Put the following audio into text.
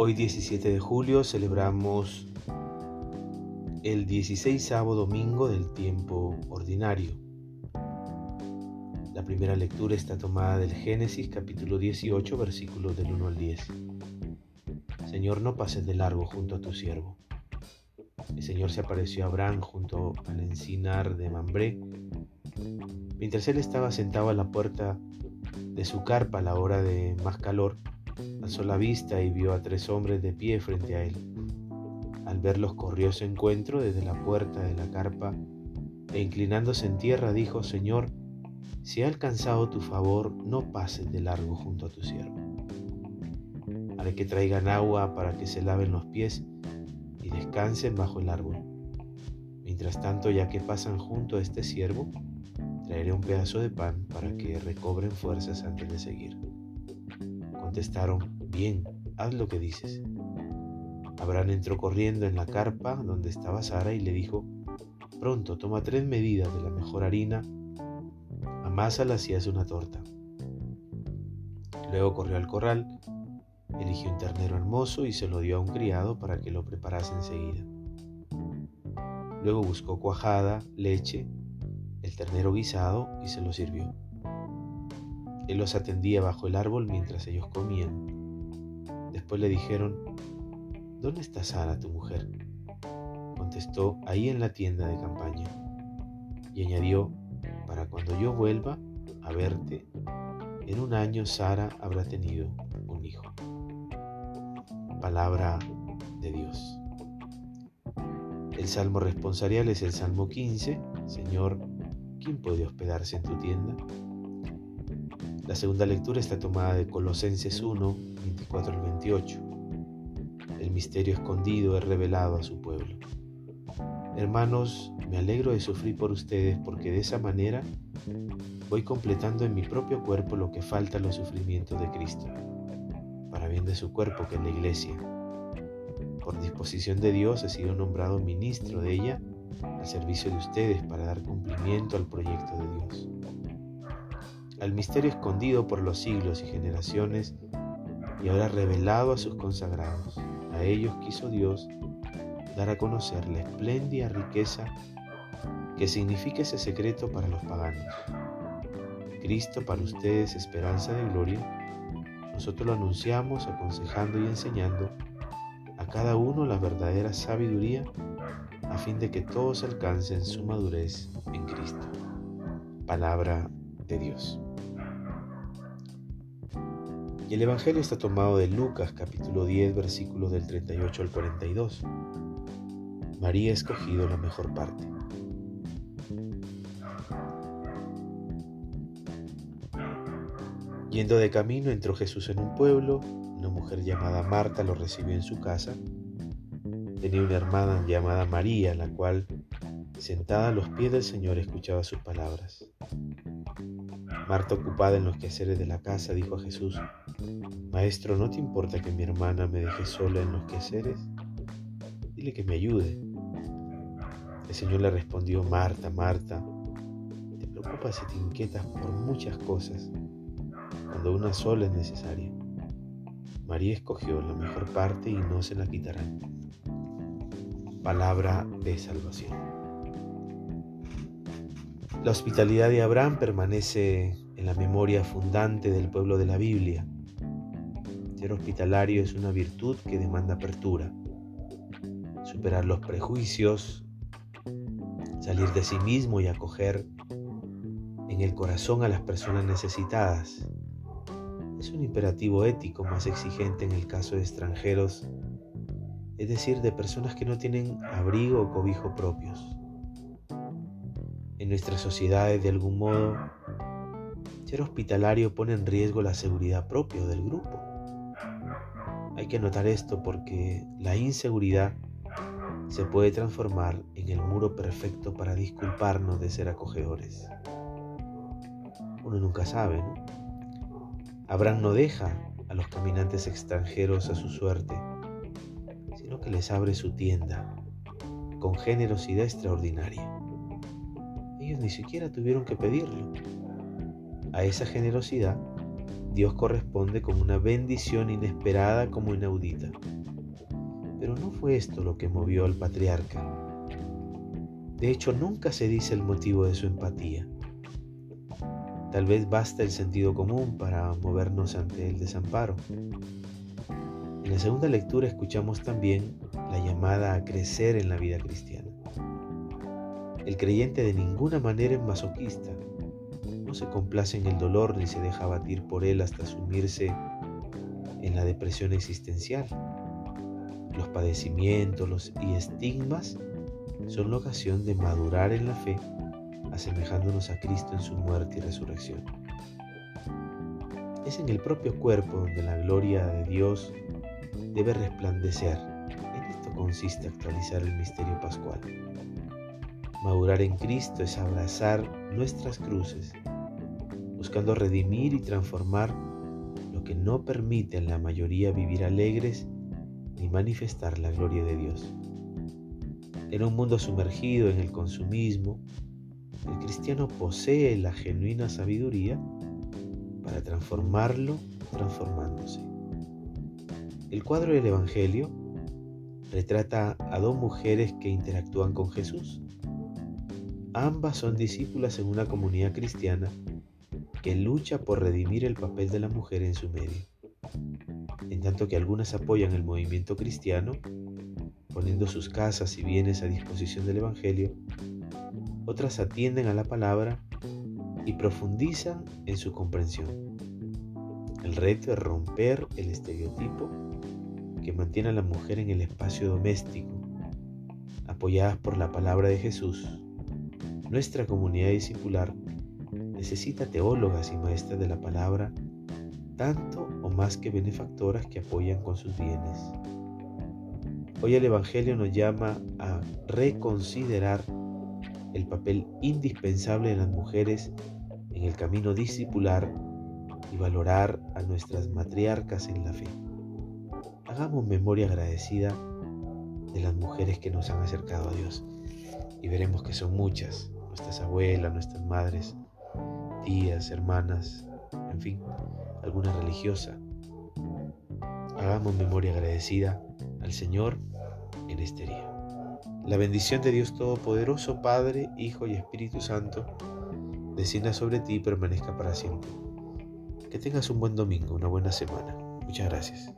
Hoy 17 de julio celebramos el 16 domingo del tiempo ordinario. La primera lectura está tomada del Génesis capítulo 18 versículos del 1 al 10. Señor, no pases de largo junto a tu siervo. El Señor se apareció a Abraham junto al encinar de Mambré, mientras él estaba sentado a la puerta de su carpa a la hora de más calor Alzó la vista y vio a tres hombres de pie frente a él. Al verlos corrió su encuentro desde la puerta de la carpa e inclinándose en tierra dijo, Señor, si he alcanzado tu favor, no pases de largo junto a tu siervo. Haré que traigan agua para que se laven los pies y descansen bajo el árbol. Mientras tanto, ya que pasan junto a este siervo, traeré un pedazo de pan para que recobren fuerzas antes de seguir. Contestaron, bien, haz lo que dices. Abraham entró corriendo en la carpa donde estaba Sara y le dijo, pronto toma tres medidas de la mejor harina, amásalas y haz una torta. Luego corrió al corral, eligió un ternero hermoso y se lo dio a un criado para que lo preparase enseguida. Luego buscó cuajada, leche, el ternero guisado y se lo sirvió. Él los atendía bajo el árbol mientras ellos comían. Después le dijeron, ¿Dónde está Sara, tu mujer? Contestó, ahí en la tienda de campaña. Y añadió, para cuando yo vuelva a verte, en un año Sara habrá tenido un hijo. Palabra de Dios. El salmo responsorial es el Salmo 15. Señor, ¿quién puede hospedarse en tu tienda? La segunda lectura está tomada de Colosenses 1, 24 al 28. El misterio escondido es revelado a su pueblo. Hermanos, me alegro de sufrir por ustedes porque de esa manera voy completando en mi propio cuerpo lo que falta en los sufrimientos de Cristo, para bien de su cuerpo que es la iglesia. Por disposición de Dios he sido nombrado ministro de ella al servicio de ustedes para dar cumplimiento al proyecto de Dios al misterio escondido por los siglos y generaciones y ahora revelado a sus consagrados. A ellos quiso Dios dar a conocer la espléndida riqueza que significa ese secreto para los paganos. Cristo para ustedes esperanza de gloria, nosotros lo anunciamos aconsejando y enseñando a cada uno la verdadera sabiduría a fin de que todos alcancen su madurez en Cristo. Palabra Dios. Y el Evangelio está tomado de Lucas capítulo 10 versículos del 38 al 42. María ha escogido la mejor parte. Yendo de camino entró Jesús en un pueblo, una mujer llamada Marta lo recibió en su casa. Tenía una hermana llamada María, la cual, sentada a los pies del Señor, escuchaba sus palabras. Marta, ocupada en los quehaceres de la casa, dijo a Jesús, Maestro, ¿no te importa que mi hermana me deje sola en los quehaceres? Dile que me ayude. El Señor le respondió, Marta, Marta, te preocupas y te inquietas por muchas cosas, cuando una sola es necesaria. María escogió la mejor parte y no se la quitarán. Palabra de salvación. La hospitalidad de Abraham permanece en la memoria fundante del pueblo de la Biblia. Ser hospitalario es una virtud que demanda apertura, superar los prejuicios, salir de sí mismo y acoger en el corazón a las personas necesitadas. Es un imperativo ético más exigente en el caso de extranjeros, es decir, de personas que no tienen abrigo o cobijo propios en nuestras sociedades de algún modo, ser hospitalario pone en riesgo la seguridad propia del grupo. Hay que notar esto porque la inseguridad se puede transformar en el muro perfecto para disculparnos de ser acogedores. Uno nunca sabe, ¿no? Abraham no deja a los caminantes extranjeros a su suerte, sino que les abre su tienda con generosidad extraordinaria ni siquiera tuvieron que pedirlo. A esa generosidad Dios corresponde con una bendición inesperada como inaudita. Pero no fue esto lo que movió al patriarca. De hecho, nunca se dice el motivo de su empatía. Tal vez basta el sentido común para movernos ante el desamparo. En la segunda lectura escuchamos también la llamada a crecer en la vida cristiana. El creyente de ninguna manera es masoquista, no se complace en el dolor ni se deja batir por él hasta sumirse en la depresión existencial. Los padecimientos y estigmas son la ocasión de madurar en la fe, asemejándonos a Cristo en su muerte y resurrección. Es en el propio cuerpo donde la gloria de Dios debe resplandecer. En esto consiste actualizar el misterio pascual. Madurar en Cristo es abrazar nuestras cruces buscando redimir y transformar lo que no permite en la mayoría vivir alegres ni manifestar la gloria de Dios. En un mundo sumergido en el consumismo, el cristiano posee la genuina sabiduría para transformarlo transformándose. El cuadro del Evangelio retrata a dos mujeres que interactúan con Jesús. Ambas son discípulas en una comunidad cristiana que lucha por redimir el papel de la mujer en su medio. En tanto que algunas apoyan el movimiento cristiano, poniendo sus casas y bienes a disposición del Evangelio, otras atienden a la palabra y profundizan en su comprensión. El reto es romper el estereotipo que mantiene a la mujer en el espacio doméstico, apoyadas por la palabra de Jesús. Nuestra comunidad discipular necesita teólogas y maestras de la palabra, tanto o más que benefactoras que apoyan con sus bienes. Hoy el Evangelio nos llama a reconsiderar el papel indispensable de las mujeres en el camino discipular y valorar a nuestras matriarcas en la fe. Hagamos memoria agradecida de las mujeres que nos han acercado a Dios y veremos que son muchas, nuestras abuelas, nuestras madres, tías, hermanas, en fin, alguna religiosa. Hagamos memoria agradecida al Señor en este día. La bendición de Dios Todopoderoso, Padre, Hijo y Espíritu Santo, descienda sobre ti y permanezca para siempre. Que tengas un buen domingo, una buena semana. Muchas gracias.